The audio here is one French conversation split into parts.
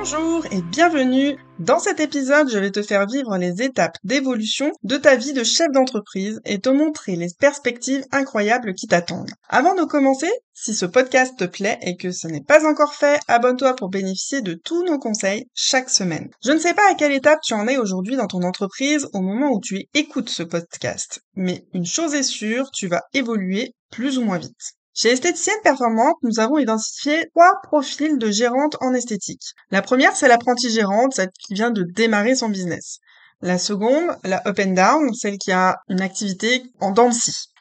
Bonjour et bienvenue. Dans cet épisode, je vais te faire vivre les étapes d'évolution de ta vie de chef d'entreprise et te montrer les perspectives incroyables qui t'attendent. Avant de commencer, si ce podcast te plaît et que ce n'est pas encore fait, abonne-toi pour bénéficier de tous nos conseils chaque semaine. Je ne sais pas à quelle étape tu en es aujourd'hui dans ton entreprise au moment où tu écoutes ce podcast, mais une chose est sûre, tu vas évoluer plus ou moins vite. Chez Esthéticienne Performante, nous avons identifié trois profils de gérantes en esthétique. La première, c'est l'apprenti gérante, celle qui vient de démarrer son business. La seconde, la up and down, celle qui a une activité en dents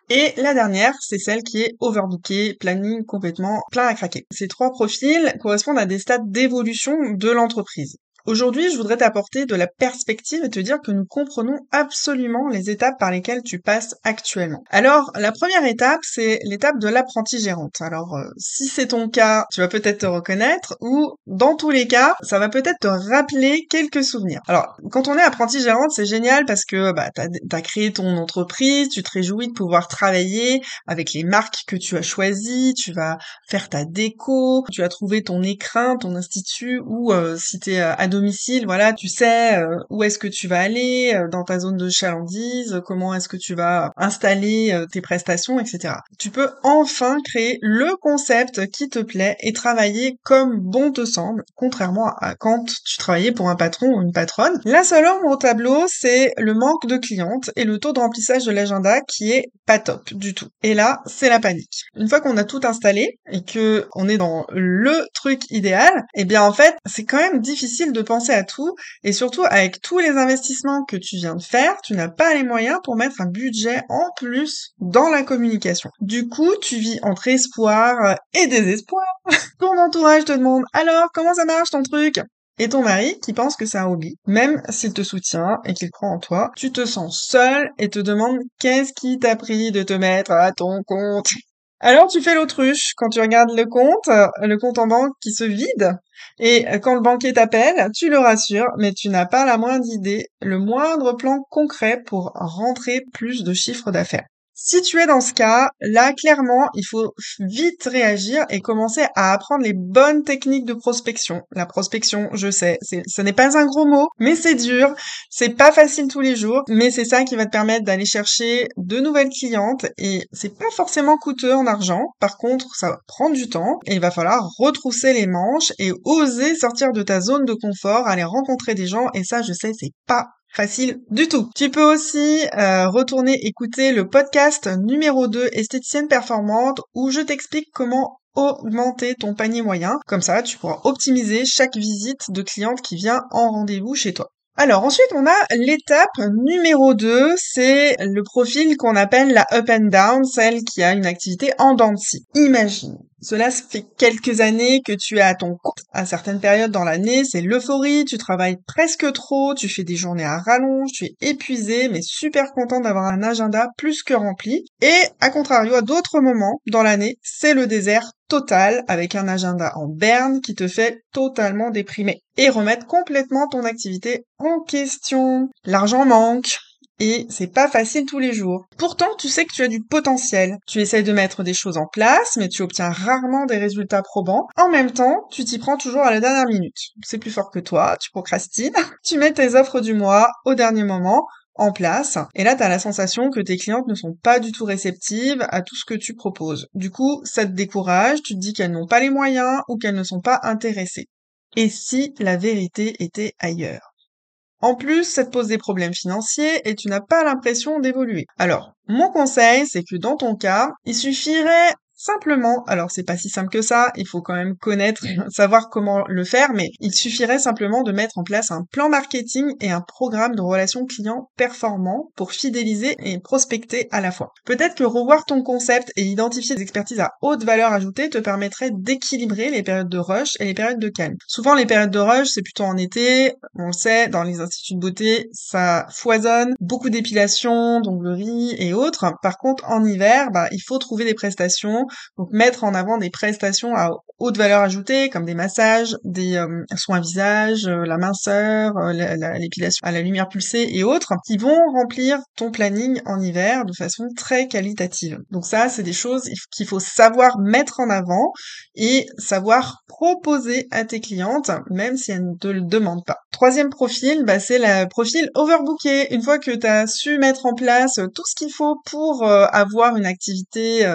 Et la dernière, c'est celle qui est overbookée, planning complètement plein à craquer. Ces trois profils correspondent à des stades d'évolution de l'entreprise. Aujourd'hui, je voudrais t'apporter de la perspective et te dire que nous comprenons absolument les étapes par lesquelles tu passes actuellement. Alors, la première étape, c'est l'étape de l'apprenti gérante. Alors, euh, si c'est ton cas, tu vas peut-être te reconnaître ou, dans tous les cas, ça va peut-être te rappeler quelques souvenirs. Alors, quand on est apprenti gérante, c'est génial parce que bah, tu as, créé ton entreprise, tu te réjouis de pouvoir travailler avec les marques que tu as choisies, tu vas faire ta déco, tu as trouvé ton écrin, ton institut ou euh, si tu es à voilà, tu sais euh, où est-ce que tu vas aller euh, dans ta zone de chalandise, comment est-ce que tu vas installer euh, tes prestations, etc. Tu peux enfin créer le concept qui te plaît et travailler comme bon te semble, contrairement à quand tu travaillais pour un patron ou une patronne. La seule ombre au tableau, c'est le manque de clientes et le taux de remplissage de l'agenda qui est pas top du tout. Et là, c'est la panique. Une fois qu'on a tout installé et que on est dans le truc idéal, eh bien en fait, c'est quand même difficile de penser à tout et surtout avec tous les investissements que tu viens de faire, tu n'as pas les moyens pour mettre un budget en plus dans la communication. Du coup, tu vis entre espoir et désespoir. Ton entourage te demande alors comment ça marche ton truc? Et ton mari qui pense que c'est un hobby, même s'il te soutient et qu'il croit en toi, tu te sens seul et te demande qu'est-ce qui t'a pris de te mettre à ton compte? Alors tu fais l'autruche quand tu regardes le compte, le compte en banque qui se vide, et quand le banquier t'appelle, tu le rassures, mais tu n'as pas la moindre idée, le moindre plan concret pour rentrer plus de chiffres d'affaires. Si tu es dans ce cas, là, clairement, il faut vite réagir et commencer à apprendre les bonnes techniques de prospection. La prospection, je sais, ce n'est pas un gros mot, mais c'est dur. C'est pas facile tous les jours, mais c'est ça qui va te permettre d'aller chercher de nouvelles clientes et c'est pas forcément coûteux en argent. Par contre, ça va prendre du temps et il va falloir retrousser les manches et oser sortir de ta zone de confort, aller rencontrer des gens et ça, je sais, c'est pas facile du tout. Tu peux aussi euh, retourner écouter le podcast numéro 2 esthéticienne performante où je t'explique comment augmenter ton panier moyen. Comme ça, tu pourras optimiser chaque visite de cliente qui vient en rendez-vous chez toi. Alors ensuite, on a l'étape numéro 2, c'est le profil qu'on appelle la up and down, celle qui a une activité en dents Imagine, cela fait quelques années que tu es à ton compte. À certaines périodes dans l'année, c'est l'euphorie, tu travailles presque trop, tu fais des journées à rallonge, tu es épuisé, mais super content d'avoir un agenda plus que rempli. Et à contrario, à d'autres moments dans l'année, c'est le désert total avec un agenda en berne qui te fait totalement déprimer et remettre complètement ton activité en question. L'argent manque, et c'est pas facile tous les jours. Pourtant, tu sais que tu as du potentiel. Tu essayes de mettre des choses en place, mais tu obtiens rarement des résultats probants. En même temps, tu t'y prends toujours à la dernière minute. C'est plus fort que toi, tu procrastines. tu mets tes offres du mois au dernier moment en place. Et là, tu as la sensation que tes clientes ne sont pas du tout réceptives à tout ce que tu proposes. Du coup, ça te décourage, tu te dis qu'elles n'ont pas les moyens ou qu'elles ne sont pas intéressées. Et si la vérité était ailleurs? En plus, ça te pose des problèmes financiers et tu n'as pas l'impression d'évoluer. Alors, mon conseil, c'est que dans ton cas, il suffirait simplement, alors c'est pas si simple que ça, il faut quand même connaître, savoir comment le faire, mais il suffirait simplement de mettre en place un plan marketing et un programme de relations clients performants pour fidéliser et prospecter à la fois. Peut-être que revoir ton concept et identifier des expertises à haute valeur ajoutée te permettrait d'équilibrer les périodes de rush et les périodes de calme. Souvent les périodes de rush, c'est plutôt en été, on le sait, dans les instituts de beauté, ça foisonne, beaucoup d'épilation, d'onglerie et autres. Par contre, en hiver, bah, il faut trouver des prestations, donc mettre en avant des prestations à haute valeur ajoutée, comme des massages, des euh, soins visage, euh, la minceur, euh, l'épilation à la lumière pulsée et autres, qui vont remplir ton planning en hiver de façon très qualitative. Donc ça, c'est des choses qu'il faut savoir mettre en avant et savoir proposer à tes clientes, même si elles ne te le demandent pas. Troisième profil, bah, c'est le profil overbooké. Une fois que tu as su mettre en place tout ce qu'il faut pour avoir une activité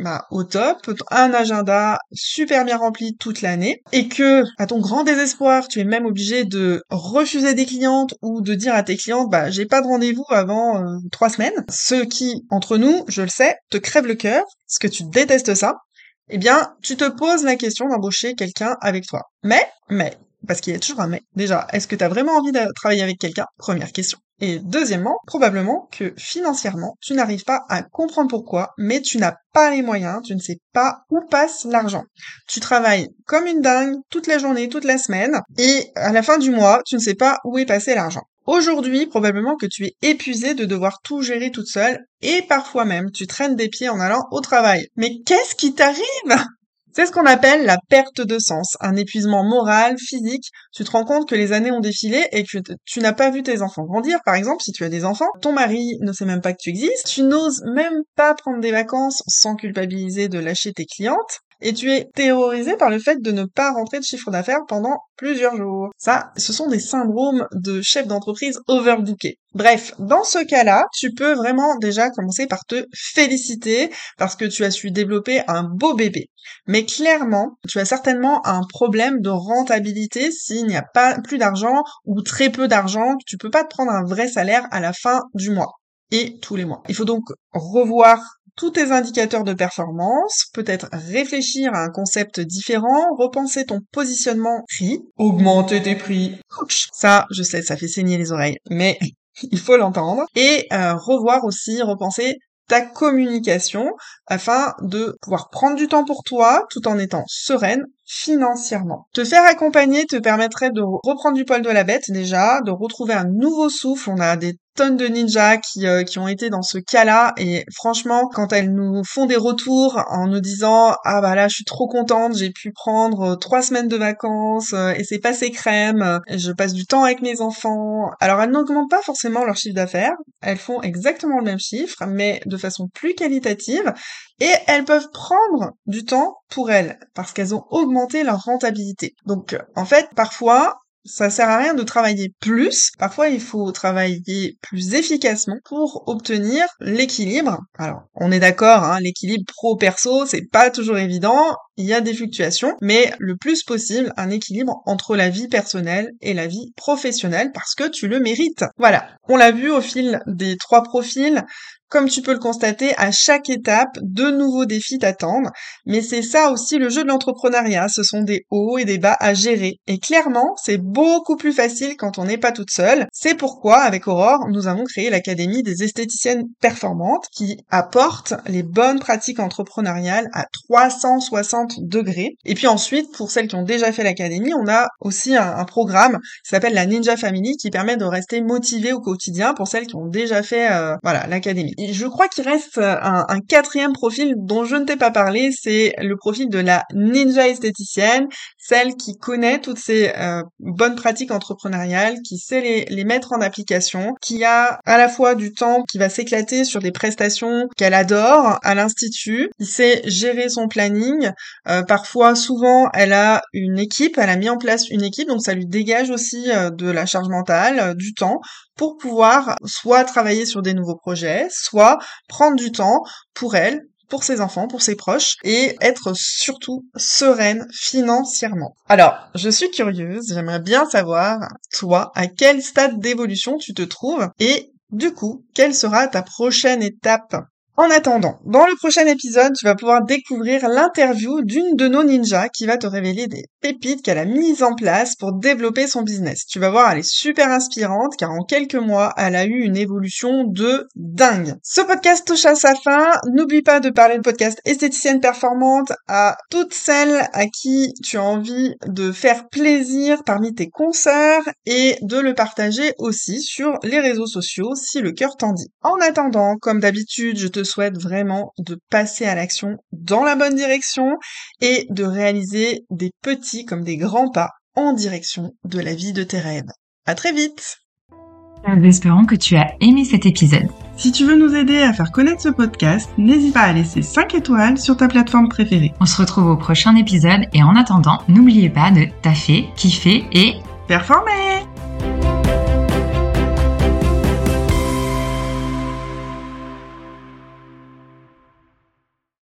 bah, au top, un agenda super bien rempli toute l'année, et que, à ton grand désespoir, tu es même obligé de refuser des clientes ou de dire à tes clientes, bah, j'ai pas de rendez-vous avant euh, trois semaines, ce qui, entre nous, je le sais, te crève le cœur, parce que tu détestes ça, eh bien, tu te poses la question d'embaucher quelqu'un avec toi. Mais, mais, parce qu'il y a toujours un mais. Déjà, est-ce que tu as vraiment envie de travailler avec quelqu'un? Première question. Et deuxièmement, probablement que financièrement, tu n'arrives pas à comprendre pourquoi, mais tu n'as pas les moyens, tu ne sais pas où passe l'argent. Tu travailles comme une dingue toute la journée, toute la semaine, et à la fin du mois, tu ne sais pas où est passé l'argent. Aujourd'hui, probablement que tu es épuisé de devoir tout gérer toute seule, et parfois même tu traînes des pieds en allant au travail. Mais qu'est-ce qui t'arrive? C'est ce qu'on appelle la perte de sens, un épuisement moral, physique. Tu te rends compte que les années ont défilé et que tu n'as pas vu tes enfants grandir. Par exemple, si tu as des enfants, ton mari ne sait même pas que tu existes, tu n'oses même pas prendre des vacances sans culpabiliser de lâcher tes clientes et tu es terrorisé par le fait de ne pas rentrer de chiffre d'affaires pendant plusieurs jours. Ça, ce sont des syndromes de chef d'entreprise overbooké. Bref, dans ce cas-là, tu peux vraiment déjà commencer par te féliciter parce que tu as su développer un beau bébé. Mais clairement, tu as certainement un problème de rentabilité s'il n'y a pas plus d'argent ou très peu d'argent. Tu peux pas te prendre un vrai salaire à la fin du mois et tous les mois. Il faut donc revoir tous tes indicateurs de performance, peut-être réfléchir à un concept différent, repenser ton positionnement prix, augmenter tes prix. Ça, je sais, ça fait saigner les oreilles, mais il faut l'entendre. Et euh, revoir aussi, repenser ta communication afin de pouvoir prendre du temps pour toi tout en étant sereine financièrement. Te faire accompagner te permettrait de reprendre du poil de la bête déjà, de retrouver un nouveau souffle. On a des de ninjas qui, euh, qui ont été dans ce cas-là. Et franchement quand elles nous font des retours en nous disant ah bah là je suis trop contente j'ai pu prendre euh, trois semaines de vacances euh, et c'est passé crème je passe du temps avec mes enfants alors elles n'augmentent pas forcément leur chiffre d'affaires elles font exactement le même chiffre mais de façon plus qualitative et elles peuvent prendre du temps pour elles parce qu'elles ont augmenté leur rentabilité. Donc en fait parfois ça sert à rien de travailler plus. Parfois, il faut travailler plus efficacement pour obtenir l'équilibre. Alors, on est d'accord, hein, l'équilibre pro-perso, c'est pas toujours évident. Il y a des fluctuations, mais le plus possible, un équilibre entre la vie personnelle et la vie professionnelle parce que tu le mérites. Voilà. On l'a vu au fil des trois profils. Comme tu peux le constater, à chaque étape, de nouveaux défis t'attendent. Mais c'est ça aussi le jeu de l'entrepreneuriat. Ce sont des hauts et des bas à gérer. Et clairement, c'est beaucoup plus facile quand on n'est pas toute seule. C'est pourquoi, avec Aurore, nous avons créé l'Académie des esthéticiennes performantes qui apporte les bonnes pratiques entrepreneuriales à 360 degrés. Et puis ensuite, pour celles qui ont déjà fait l'Académie, on a aussi un, programme qui s'appelle la Ninja Family qui permet de rester motivé au quotidien pour celles qui ont déjà fait euh, voilà l'Académie je crois qu'il reste euh, un, quatrième profil dont je ne t'ai pas parlé, c'est le profil de la ninja esthéticienne, celle qui connaît toutes ces euh, bonnes pratiques entrepreneuriales, qui sait les, mettre en application, qui a à la fois du temps qui va s'éclater sur des prestations qu'elle adore à l'institut, qui sait gérer son planning. Euh, parfois, souvent, elle a une équipe, elle a mis en place une équipe, donc ça lui dégage aussi de la charge mentale, du temps pour pouvoir soit travailler sur des nouveaux projets, soit prendre du temps pour elle, pour ses enfants, pour ses proches, et être surtout sereine financièrement. Alors, je suis curieuse, j'aimerais bien savoir, toi, à quel stade d'évolution tu te trouves, et du coup, quelle sera ta prochaine étape? En attendant, dans le prochain épisode, tu vas pouvoir découvrir l'interview d'une de nos ninjas qui va te révéler des pépites qu'elle a mises en place pour développer son business. Tu vas voir, elle est super inspirante car en quelques mois, elle a eu une évolution de dingue. Ce podcast touche à sa fin. N'oublie pas de parler de podcast esthéticienne performante à toutes celles à qui tu as envie de faire plaisir parmi tes consoeurs et de le partager aussi sur les réseaux sociaux si le cœur t'en dit. En attendant, comme d'habitude, je te souhaite vraiment de passer à l'action dans la bonne direction et de réaliser des petits comme des grands pas en direction de la vie de tes rêves. À très vite! Nous espérons que tu as aimé cet épisode. Si tu veux nous aider à faire connaître ce podcast, n'hésite pas à laisser 5 étoiles sur ta plateforme préférée. On se retrouve au prochain épisode et en attendant, n'oubliez pas de taffer, kiffer et performer